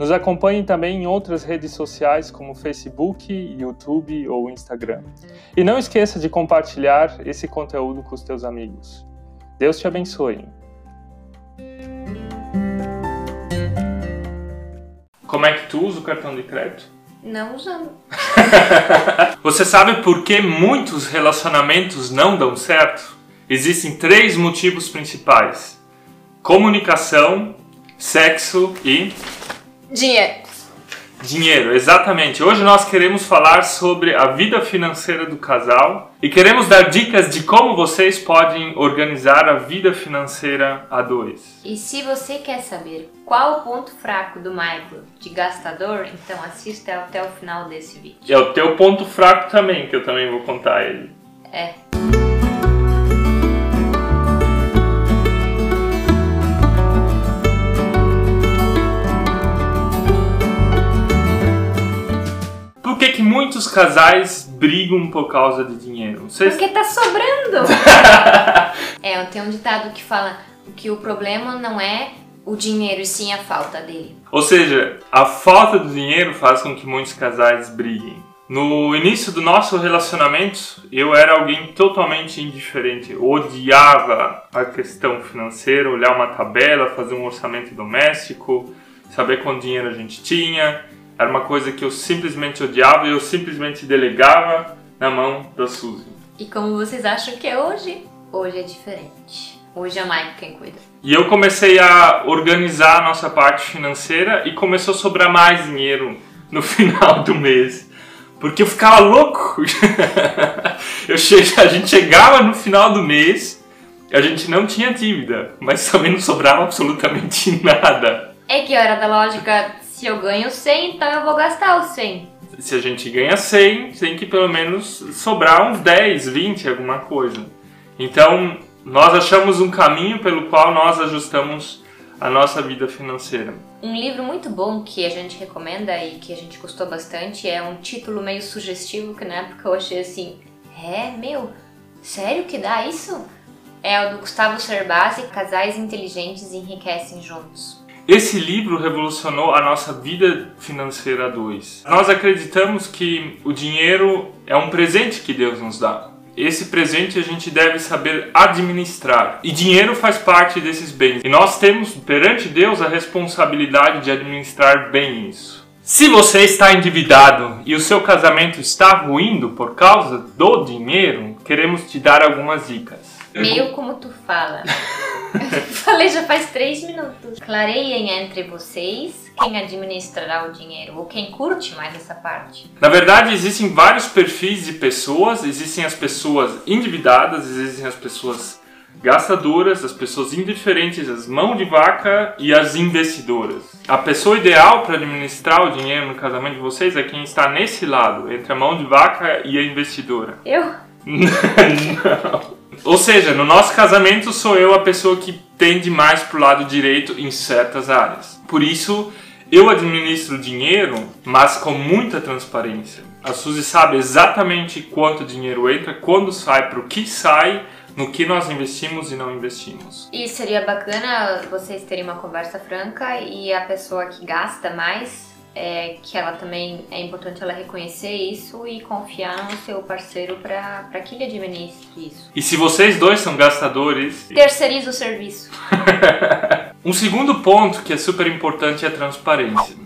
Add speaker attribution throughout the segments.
Speaker 1: Nos acompanhe também em outras redes sociais como Facebook, YouTube ou Instagram. E não esqueça de compartilhar esse conteúdo com os teus amigos. Deus te abençoe. Como é que tu usa o cartão de crédito?
Speaker 2: Não usando.
Speaker 1: Você sabe por que muitos relacionamentos não dão certo? Existem três motivos principais: comunicação, sexo e
Speaker 2: Dinheiro.
Speaker 1: Dinheiro, exatamente. Hoje nós queremos falar sobre a vida financeira do casal e queremos dar dicas de como vocês podem organizar a vida financeira a dois.
Speaker 2: E se você quer saber qual o ponto fraco do Michael de gastador, então assista até o final desse vídeo.
Speaker 1: É o teu ponto fraco também, que eu também vou contar ele.
Speaker 2: É.
Speaker 1: que, que muitos casais brigam por causa de dinheiro? Vocês...
Speaker 2: Porque tá sobrando. é, tem um ditado que fala que o problema não é o dinheiro, e sim a falta dele.
Speaker 1: Ou seja, a falta do dinheiro faz com que muitos casais briguem. No início do nosso relacionamento, eu era alguém totalmente indiferente. Eu odiava a questão financeira, olhar uma tabela, fazer um orçamento doméstico, saber quanto dinheiro a gente tinha. Era uma coisa que eu simplesmente odiava e eu simplesmente delegava na mão da Suzy.
Speaker 2: E como vocês acham que é hoje? Hoje é diferente. Hoje é o Mike quem cuida.
Speaker 1: E eu comecei a organizar a nossa parte financeira e começou a sobrar mais dinheiro no final do mês. Porque eu ficava louco. eu che... A gente chegava no final do mês, a gente não tinha dívida, mas também não sobrava absolutamente nada.
Speaker 2: É que hora da lógica, se eu ganho 100, então eu vou gastar os 100.
Speaker 1: Se a gente ganha 100, tem que pelo menos sobrar uns 10, 20, alguma coisa. Então, nós achamos um caminho pelo qual nós ajustamos a nossa vida financeira.
Speaker 2: Um livro muito bom que a gente recomenda e que a gente gostou bastante é um título meio sugestivo que na época eu achei assim: é, meu, sério que dá isso? É o do Gustavo Cerbasi, Casais Inteligentes Enriquecem Juntos.
Speaker 1: Esse livro revolucionou a nossa vida financeira a dois. Nós acreditamos que o dinheiro é um presente que Deus nos dá. Esse presente a gente deve saber administrar. E dinheiro faz parte desses bens. E nós temos perante Deus a responsabilidade de administrar bem isso. Se você está endividado e o seu casamento está ruindo por causa do dinheiro, queremos te dar algumas dicas.
Speaker 2: Meio como tu fala. Falei já faz três minutos. Clareiem entre vocês quem administrará o dinheiro ou quem curte mais essa parte.
Speaker 1: Na verdade, existem vários perfis de pessoas. Existem as pessoas endividadas, existem as pessoas gastadoras, as pessoas indiferentes, as mão de vaca e as investidoras. A pessoa ideal para administrar o dinheiro no casamento de vocês é quem está nesse lado, entre a mão de vaca e a investidora.
Speaker 2: Eu?
Speaker 1: Não. Ou seja, no nosso casamento sou eu a pessoa que tende mais pro lado direito em certas áreas. Por isso, eu administro dinheiro, mas com muita transparência. A Suzy sabe exatamente quanto dinheiro entra, quando sai, pro que sai, no que nós investimos e não investimos.
Speaker 2: E seria bacana vocês terem uma conversa franca e a pessoa que gasta mais é, que ela também é importante ela reconhecer isso e confiar no seu parceiro para que ele administre isso.
Speaker 1: E se vocês dois são gastadores,
Speaker 2: terceiriza o serviço.
Speaker 1: um segundo ponto que é super importante é a transparência.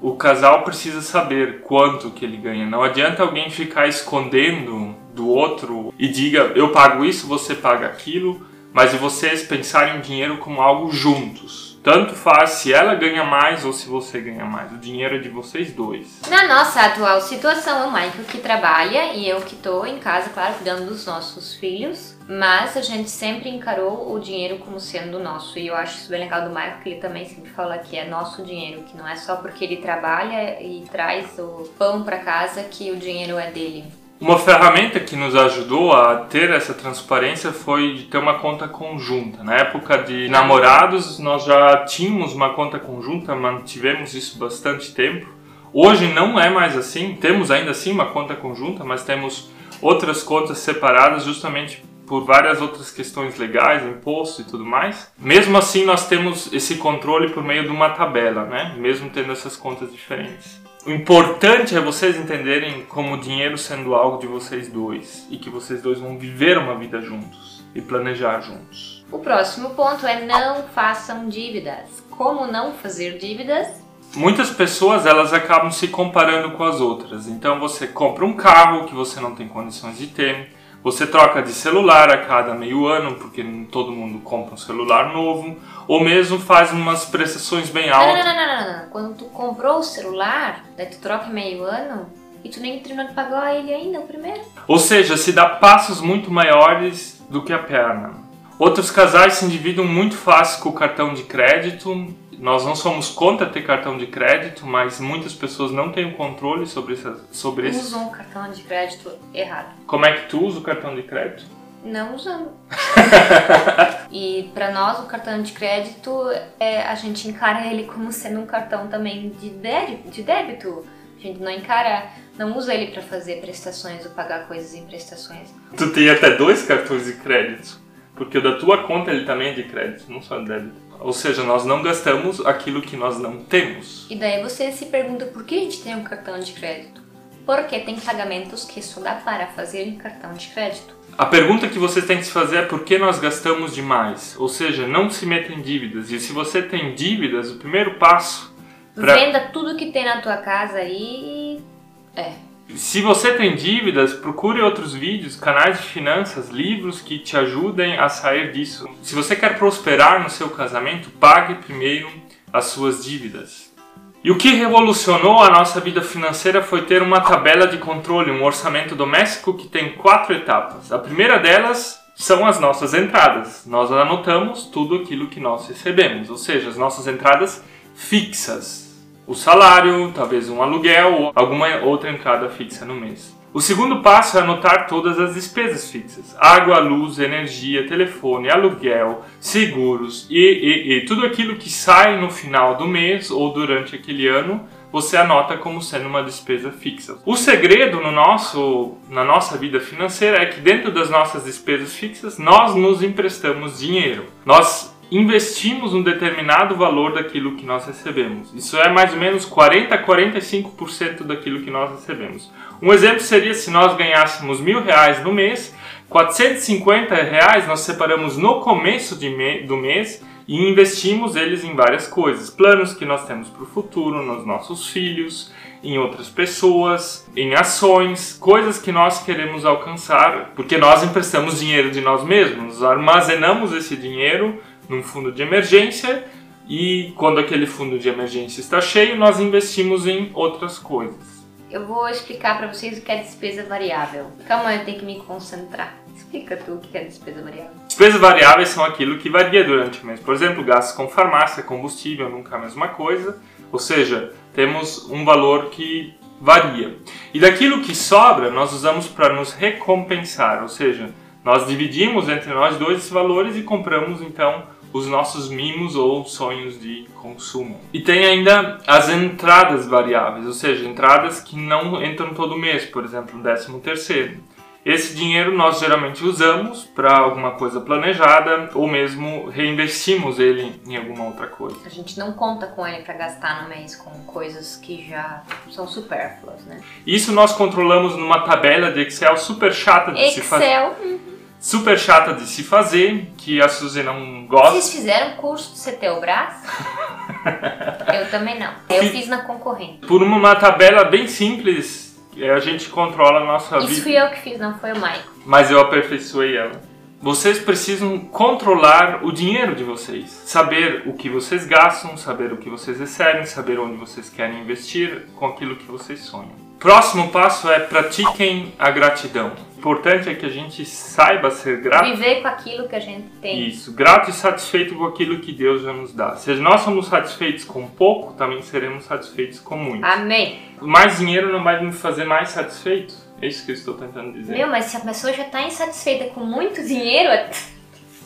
Speaker 1: O casal precisa saber quanto que ele ganha. Não adianta alguém ficar escondendo do outro e diga eu pago isso, você paga aquilo, mas vocês pensarem o dinheiro como algo juntos. Tanto faz se ela ganha mais ou se você ganha mais. O dinheiro é de vocês dois.
Speaker 2: Na nossa atual situação, o Michael que trabalha e eu que tô em casa, claro, cuidando dos nossos filhos. Mas a gente sempre encarou o dinheiro como sendo nosso. E eu acho isso bem legal do Michael, que ele também sempre fala que é nosso dinheiro, que não é só porque ele trabalha e traz o pão para casa que o dinheiro é dele.
Speaker 1: Uma ferramenta que nos ajudou a ter essa transparência foi de ter uma conta conjunta. Na época de namorados, nós já tínhamos uma conta conjunta, mantivemos isso bastante tempo. Hoje não é mais assim, temos ainda assim uma conta conjunta, mas temos outras contas separadas justamente por várias outras questões legais, imposto e tudo mais. Mesmo assim, nós temos esse controle por meio de uma tabela, né? Mesmo tendo essas contas diferentes. O importante é vocês entenderem como o dinheiro sendo algo de vocês dois e que vocês dois vão viver uma vida juntos e planejar juntos.
Speaker 2: O próximo ponto é não façam dívidas. Como não fazer dívidas?
Speaker 1: Muitas pessoas elas acabam se comparando com as outras. Então você compra um carro que você não tem condições de ter, você troca de celular a cada meio ano, porque todo mundo compra um celular novo, ou mesmo faz umas prestações bem altas.
Speaker 2: Não, não, não, não, não. Quando tu comprou o celular, daí tu troca meio ano e tu nem terminou de pagar ele ainda, o primeiro.
Speaker 1: Ou seja, se dá passos muito maiores do que a perna. Outros casais se endividam muito fácil com o cartão de crédito nós não somos contra ter cartão de crédito, mas muitas pessoas não têm o controle sobre, sobre
Speaker 2: esse. Usam o cartão de crédito errado.
Speaker 1: Como é que tu usa o cartão de crédito?
Speaker 2: Não usando. e para nós o cartão de crédito é, a gente encara ele como sendo um cartão também de débito, de débito. A gente não encara, não usa ele para fazer prestações ou pagar coisas em prestações.
Speaker 1: Tu tem até dois cartões de crédito, porque o da tua conta ele também é de crédito, não só de débito. Ou seja, nós não gastamos aquilo que nós não temos.
Speaker 2: E daí você se pergunta por que a gente tem um cartão de crédito? Porque tem pagamentos que só dá para fazer em cartão de crédito.
Speaker 1: A pergunta que você tem que se fazer é por que nós gastamos demais? Ou seja, não se meta em dívidas. E se você tem dívidas, o primeiro passo.
Speaker 2: Pra... Venda tudo que tem na tua casa aí. É.
Speaker 1: Se você tem dívidas, procure outros vídeos, canais de finanças, livros que te ajudem a sair disso. Se você quer prosperar no seu casamento, pague primeiro as suas dívidas. E o que revolucionou a nossa vida financeira foi ter uma tabela de controle, um orçamento doméstico que tem quatro etapas. A primeira delas são as nossas entradas. Nós anotamos tudo aquilo que nós recebemos, ou seja, as nossas entradas fixas o salário, talvez um aluguel ou alguma outra entrada fixa no mês. O segundo passo é anotar todas as despesas fixas: água, luz, energia, telefone, aluguel, seguros e, e, e tudo aquilo que sai no final do mês ou durante aquele ano você anota como sendo uma despesa fixa. O segredo no nosso, na nossa vida financeira é que dentro das nossas despesas fixas nós nos emprestamos dinheiro. Nós investimos um determinado valor daquilo que nós recebemos. Isso é mais ou menos 40 a 45% daquilo que nós recebemos. Um exemplo seria se nós ganhássemos mil reais no mês, 450 reais nós separamos no começo me do mês e investimos eles em várias coisas, planos que nós temos para o futuro, nos nossos filhos, em outras pessoas, em ações, coisas que nós queremos alcançar, porque nós emprestamos dinheiro de nós mesmos, armazenamos esse dinheiro num fundo de emergência e quando aquele fundo de emergência está cheio, nós investimos em outras coisas.
Speaker 2: Eu vou explicar para vocês o que é despesa variável. Calma, eu tenho que me concentrar. Explica tu o que é despesa variável.
Speaker 1: Despesas variáveis são aquilo que varia durante o mês. Por exemplo, gastos com farmácia, combustível, nunca a mesma coisa. Ou seja, temos um valor que varia. E daquilo que sobra, nós usamos para nos recompensar. Ou seja, nós dividimos entre nós dois esses valores e compramos então os nossos mimos ou sonhos de consumo. E tem ainda as entradas variáveis, ou seja, entradas que não entram todo mês, por exemplo, o décimo terceiro. Esse dinheiro nós geralmente usamos para alguma coisa planejada ou mesmo reinvestimos ele em alguma outra coisa.
Speaker 2: A gente não conta com ele para gastar no mês com coisas que já são supérfluas, né?
Speaker 1: Isso nós controlamos numa tabela de Excel super chata de
Speaker 2: Excel.
Speaker 1: se fazer.
Speaker 2: Excel.
Speaker 1: Super chata de se fazer, que a Suzy não gosta.
Speaker 2: Vocês fizeram curso de CTOBRAS? eu também não. Eu fiz, fiz na concorrente.
Speaker 1: Por uma tabela bem simples, a gente controla a nossa
Speaker 2: Isso
Speaker 1: vida.
Speaker 2: Isso fui eu que fiz, não foi o Maico.
Speaker 1: Mas eu aperfeiçoei ela. Vocês precisam controlar o dinheiro de vocês, saber o que vocês gastam, saber o que vocês recebem, saber onde vocês querem investir com aquilo que vocês sonham. Próximo passo é pratiquem a gratidão importante é que a gente saiba ser grato.
Speaker 2: Viver com aquilo que a gente tem.
Speaker 1: Isso, grato e satisfeito com aquilo que Deus já nos dá. Se nós somos satisfeitos com pouco, também seremos satisfeitos com muito.
Speaker 2: Amém.
Speaker 1: Mais dinheiro não vai nos fazer mais satisfeitos. É isso que eu estou tentando dizer.
Speaker 2: Meu, mas se a pessoa já está insatisfeita com muito dinheiro.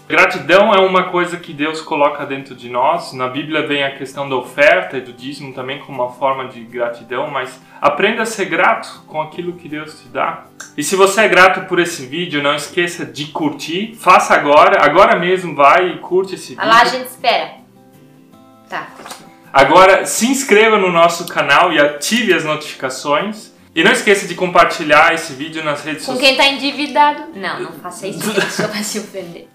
Speaker 1: Gratidão é uma coisa que Deus coloca dentro de nós. Na Bíblia vem a questão da oferta e do dízimo também como uma forma de gratidão, mas aprenda a ser grato com aquilo que Deus te dá. E se você é grato por esse vídeo, não esqueça de curtir. Faça agora, agora mesmo vai e curte esse
Speaker 2: Ah lá, a
Speaker 1: vídeo.
Speaker 2: gente espera. Tá.
Speaker 1: Agora se inscreva no nosso canal e ative as notificações. E não esqueça de compartilhar esse vídeo nas redes
Speaker 2: Com
Speaker 1: sociais.
Speaker 2: quem tá endividado. Não, não faça isso, a pessoa vai se ofender.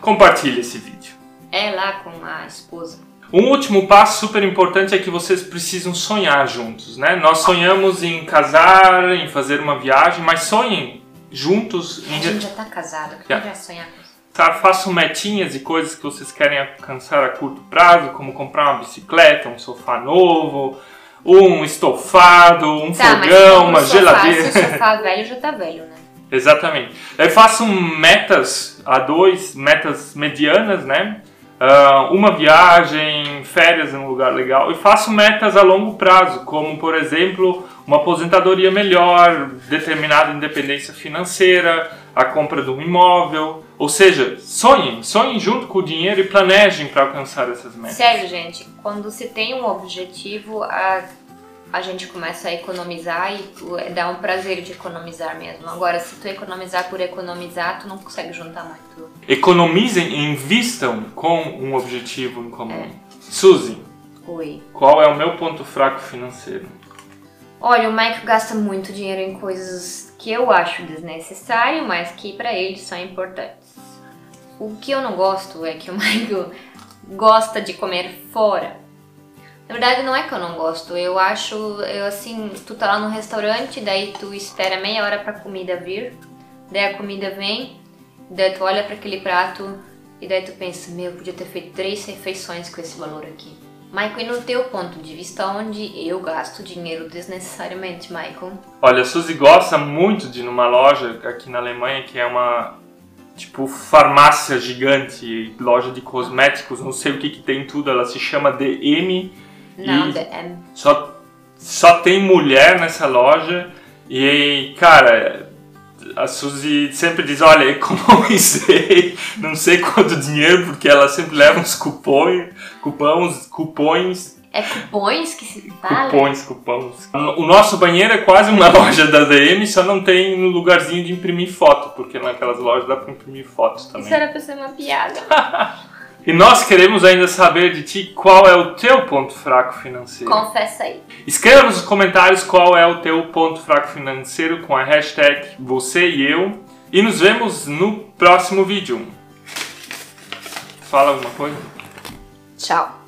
Speaker 1: Compartilhe esse vídeo.
Speaker 2: É lá com a esposa.
Speaker 1: Um último passo super importante é que vocês precisam sonhar juntos, né? Nós sonhamos em casar, em fazer uma viagem, mas sonhem juntos
Speaker 2: A
Speaker 1: em
Speaker 2: gente já tá casado, quem
Speaker 1: Já.
Speaker 2: vai sonhar?
Speaker 1: Tá, façam metinhas e coisas que vocês querem alcançar a curto prazo, como comprar uma bicicleta, um sofá novo, um estofado, um
Speaker 2: Tá,
Speaker 1: fogão, uma
Speaker 2: sofá,
Speaker 1: geladeira.
Speaker 2: Se o sofá velho já tá velho, né?
Speaker 1: Exatamente. Aí façam metas a dois, metas medianas, né? Ah, uma viagem, férias em um lugar legal. E façam metas a longo prazo, como, por exemplo, uma aposentadoria melhor, determinada independência financeira, a compra de um imóvel. Ou seja, sonhem, sonhem junto com o dinheiro e planejem para alcançar essas metas.
Speaker 2: Sério, gente, quando se tem um objetivo, a, a gente começa a economizar e tu- dá um prazer de economizar mesmo. Agora, se tu economizar por economizar, tu não consegue juntar muito.
Speaker 1: Economizem e invistam com um objetivo em comum.
Speaker 2: É.
Speaker 1: Suzy,
Speaker 2: Oi.
Speaker 1: qual é o meu ponto fraco financeiro?
Speaker 2: Olha, o Mike gasta muito dinheiro em coisas que eu acho desnecessário, mas que pra ele são importantes. O que eu não gosto é que o Michael gosta de comer fora. Na verdade, não é que eu não gosto, eu acho, eu assim, tu tá lá no restaurante, daí tu espera meia hora pra comida vir, daí a comida vem, daí tu olha pra aquele prato e daí tu pensa, meu, eu podia ter feito três refeições com esse valor aqui. Michael, e no teu ponto de vista, onde eu gasto dinheiro desnecessariamente, Michael?
Speaker 1: Olha, a Suzy gosta muito de ir numa loja aqui na Alemanha que é uma tipo farmácia gigante, loja de cosméticos, não sei o que que tem tudo, ela se chama DM
Speaker 2: Não, DM.
Speaker 1: só só tem mulher nessa loja e cara, a Suzy sempre diz, olha, economizei não sei quanto dinheiro porque ela sempre leva uns cupons, cupons, cupons
Speaker 2: É cupons que se fala?
Speaker 1: Cupons, cupons. O nosso banheiro é quase uma loja da DM, só não tem no lugarzinho de imprimir foto, porque naquelas lojas dá pra imprimir fotos também.
Speaker 2: Isso era pra ser uma piada.
Speaker 1: E nós queremos ainda saber de ti qual é o teu ponto fraco financeiro.
Speaker 2: Confessa aí.
Speaker 1: Escreva nos comentários qual é o teu ponto fraco financeiro com a hashtag você e eu. E nos vemos no próximo vídeo. Fala alguma coisa?
Speaker 2: Tchau.